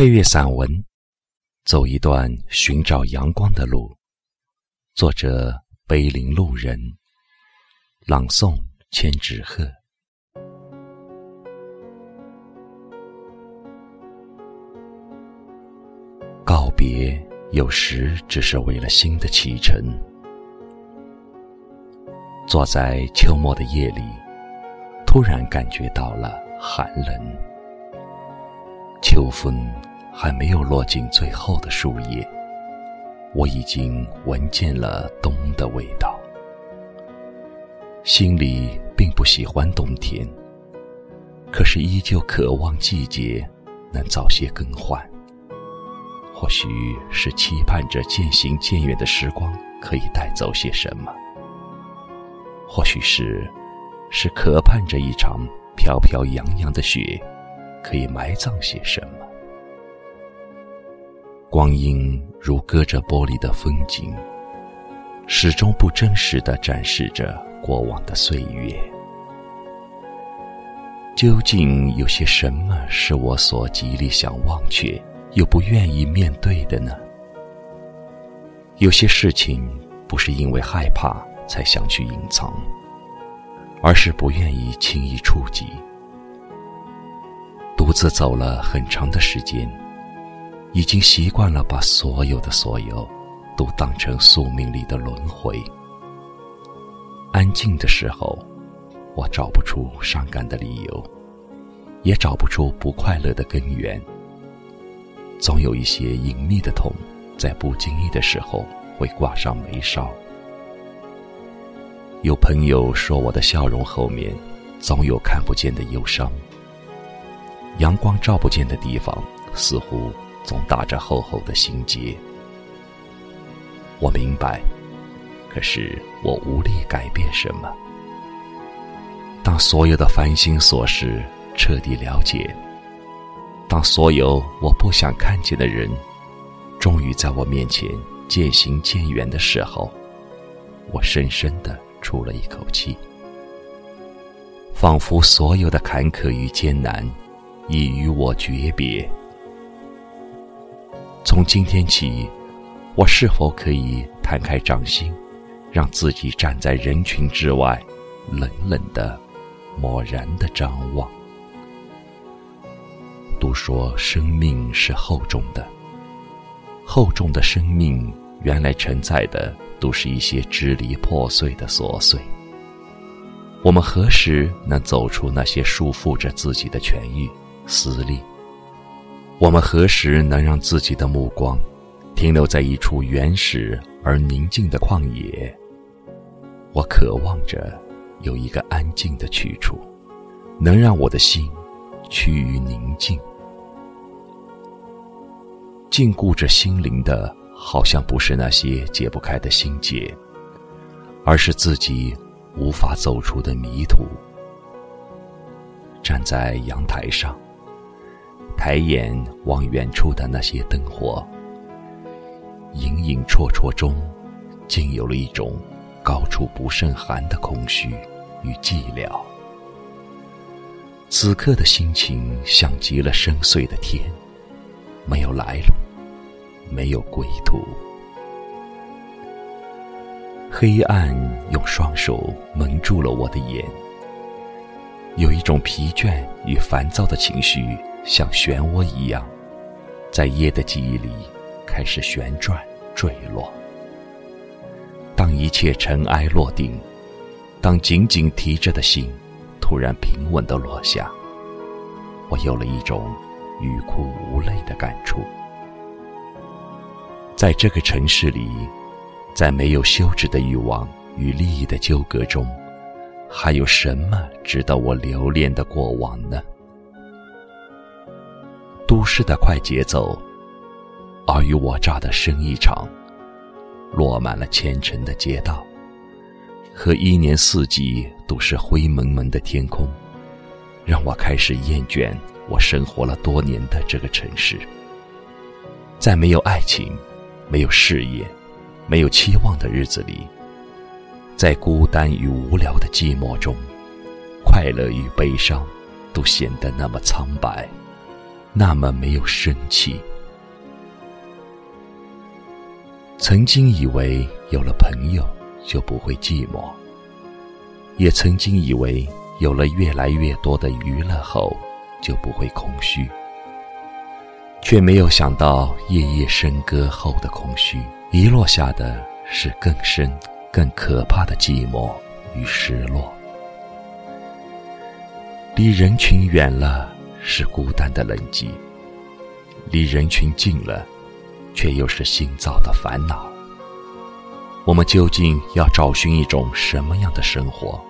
配乐散文《走一段寻找阳光的路》，作者：碑林路人，朗诵：千纸鹤。告别有时只是为了新的启程。坐在秋末的夜里，突然感觉到了寒冷。秋风还没有落进最后的树叶，我已经闻见了冬的味道。心里并不喜欢冬天，可是依旧渴望季节能早些更换。或许是期盼着渐行渐远的时光可以带走些什么，或许是是渴盼着一场飘飘扬扬的雪。可以埋葬些什么？光阴如隔着玻璃的风景，始终不真实的展示着过往的岁月。究竟有些什么是我所极力想忘却又不愿意面对的呢？有些事情不是因为害怕才想去隐藏，而是不愿意轻易触及。独自走了很长的时间，已经习惯了把所有的所有都当成宿命里的轮回。安静的时候，我找不出伤感的理由，也找不出不快乐的根源。总有一些隐秘的痛，在不经意的时候会挂上眉梢。有朋友说，我的笑容后面总有看不见的忧伤。阳光照不见的地方，似乎总打着厚厚的心结。我明白，可是我无力改变什么。当所有的烦心琐事彻底了解，当所有我不想看见的人，终于在我面前渐行渐远的时候，我深深的出了一口气，仿佛所有的坎坷与艰难。已与我诀别。从今天起，我是否可以摊开掌心，让自己站在人群之外，冷冷的、漠然的张望？都说生命是厚重的，厚重的生命原来承载的都是一些支离破碎的琐碎。我们何时能走出那些束缚着自己的权益？私利，我们何时能让自己的目光停留在一处原始而宁静的旷野？我渴望着有一个安静的去处，能让我的心趋于宁静。禁锢着心灵的，好像不是那些解不开的心结，而是自己无法走出的迷途。站在阳台上。抬眼望远处的那些灯火，隐隐绰绰中，竟有了一种高处不胜寒的空虚与寂寥。此刻的心情像极了深邃的天，没有来路，没有归途。黑暗用双手蒙住了我的眼，有一种疲倦与烦躁的情绪。像漩涡一样，在夜的记忆里开始旋转坠落。当一切尘埃落定，当紧紧提着的心突然平稳的落下，我有了一种欲哭无泪的感触。在这个城市里，在没有休止的欲望与利益的纠葛中，还有什么值得我留恋的过往呢？都市的快节奏，尔虞我诈的生意场，落满了前尘的街道，和一年四季都是灰蒙蒙的天空，让我开始厌倦我生活了多年的这个城市。在没有爱情、没有事业、没有期望的日子里，在孤单与无聊的寂寞中，快乐与悲伤都显得那么苍白。那么没有生气。曾经以为有了朋友就不会寂寞，也曾经以为有了越来越多的娱乐后就不会空虚，却没有想到夜夜笙歌后的空虚，遗落下的是更深、更可怕的寂寞与失落。离人群远了是孤单的冷寂，离人群近了，却又是心躁的烦恼。我们究竟要找寻一种什么样的生活？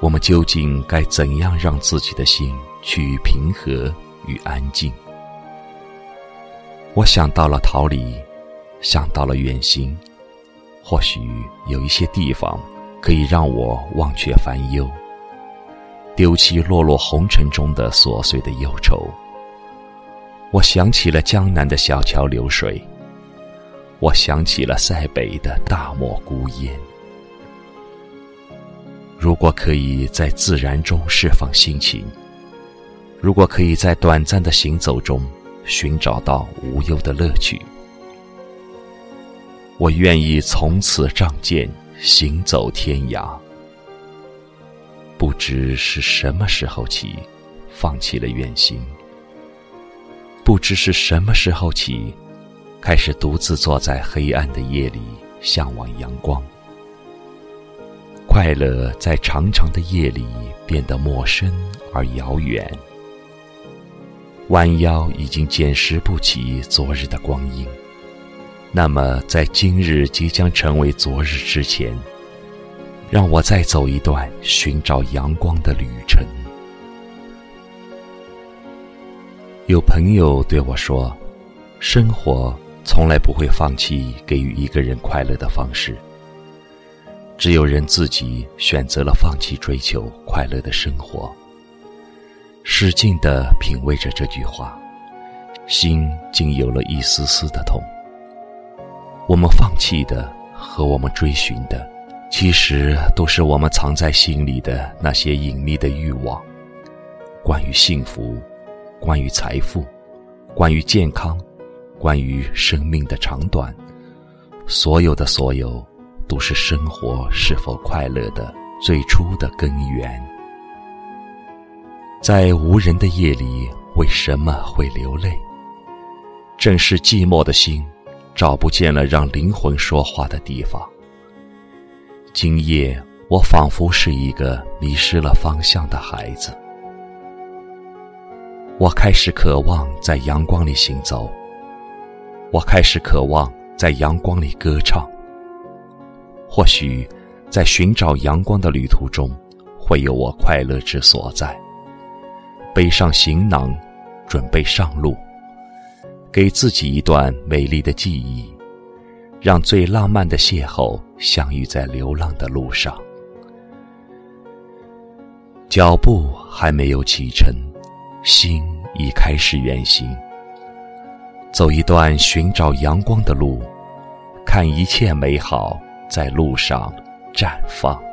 我们究竟该怎样让自己的心趋于平和与安静？我想到了逃离，想到了远行，或许有一些地方可以让我忘却烦忧。丢弃落落红尘中的琐碎的忧愁，我想起了江南的小桥流水，我想起了塞北的大漠孤烟。如果可以在自然中释放心情，如果可以在短暂的行走中寻找到无忧的乐趣，我愿意从此仗剑行走天涯。不知是什么时候起，放弃了远行。不知是什么时候起，开始独自坐在黑暗的夜里，向往阳光。快乐在长长的夜里变得陌生而遥远。弯腰已经捡拾不起昨日的光阴，那么在今日即将成为昨日之前。让我再走一段寻找阳光的旅程。有朋友对我说：“生活从来不会放弃给予一个人快乐的方式，只有人自己选择了放弃追求快乐的生活。”使劲的品味着这句话，心竟有了一丝丝的痛。我们放弃的和我们追寻的。其实都是我们藏在心里的那些隐秘的欲望，关于幸福，关于财富，关于健康，关于生命的长短，所有的所有，都是生活是否快乐的最初的根源。在无人的夜里，为什么会流泪？正是寂寞的心，找不见了让灵魂说话的地方。今夜，我仿佛是一个迷失了方向的孩子。我开始渴望在阳光里行走，我开始渴望在阳光里歌唱。或许，在寻找阳光的旅途中，会有我快乐之所在。背上行囊，准备上路，给自己一段美丽的记忆。让最浪漫的邂逅相遇在流浪的路上，脚步还没有启程，心已开始远行。走一段寻找阳光的路，看一切美好在路上绽放。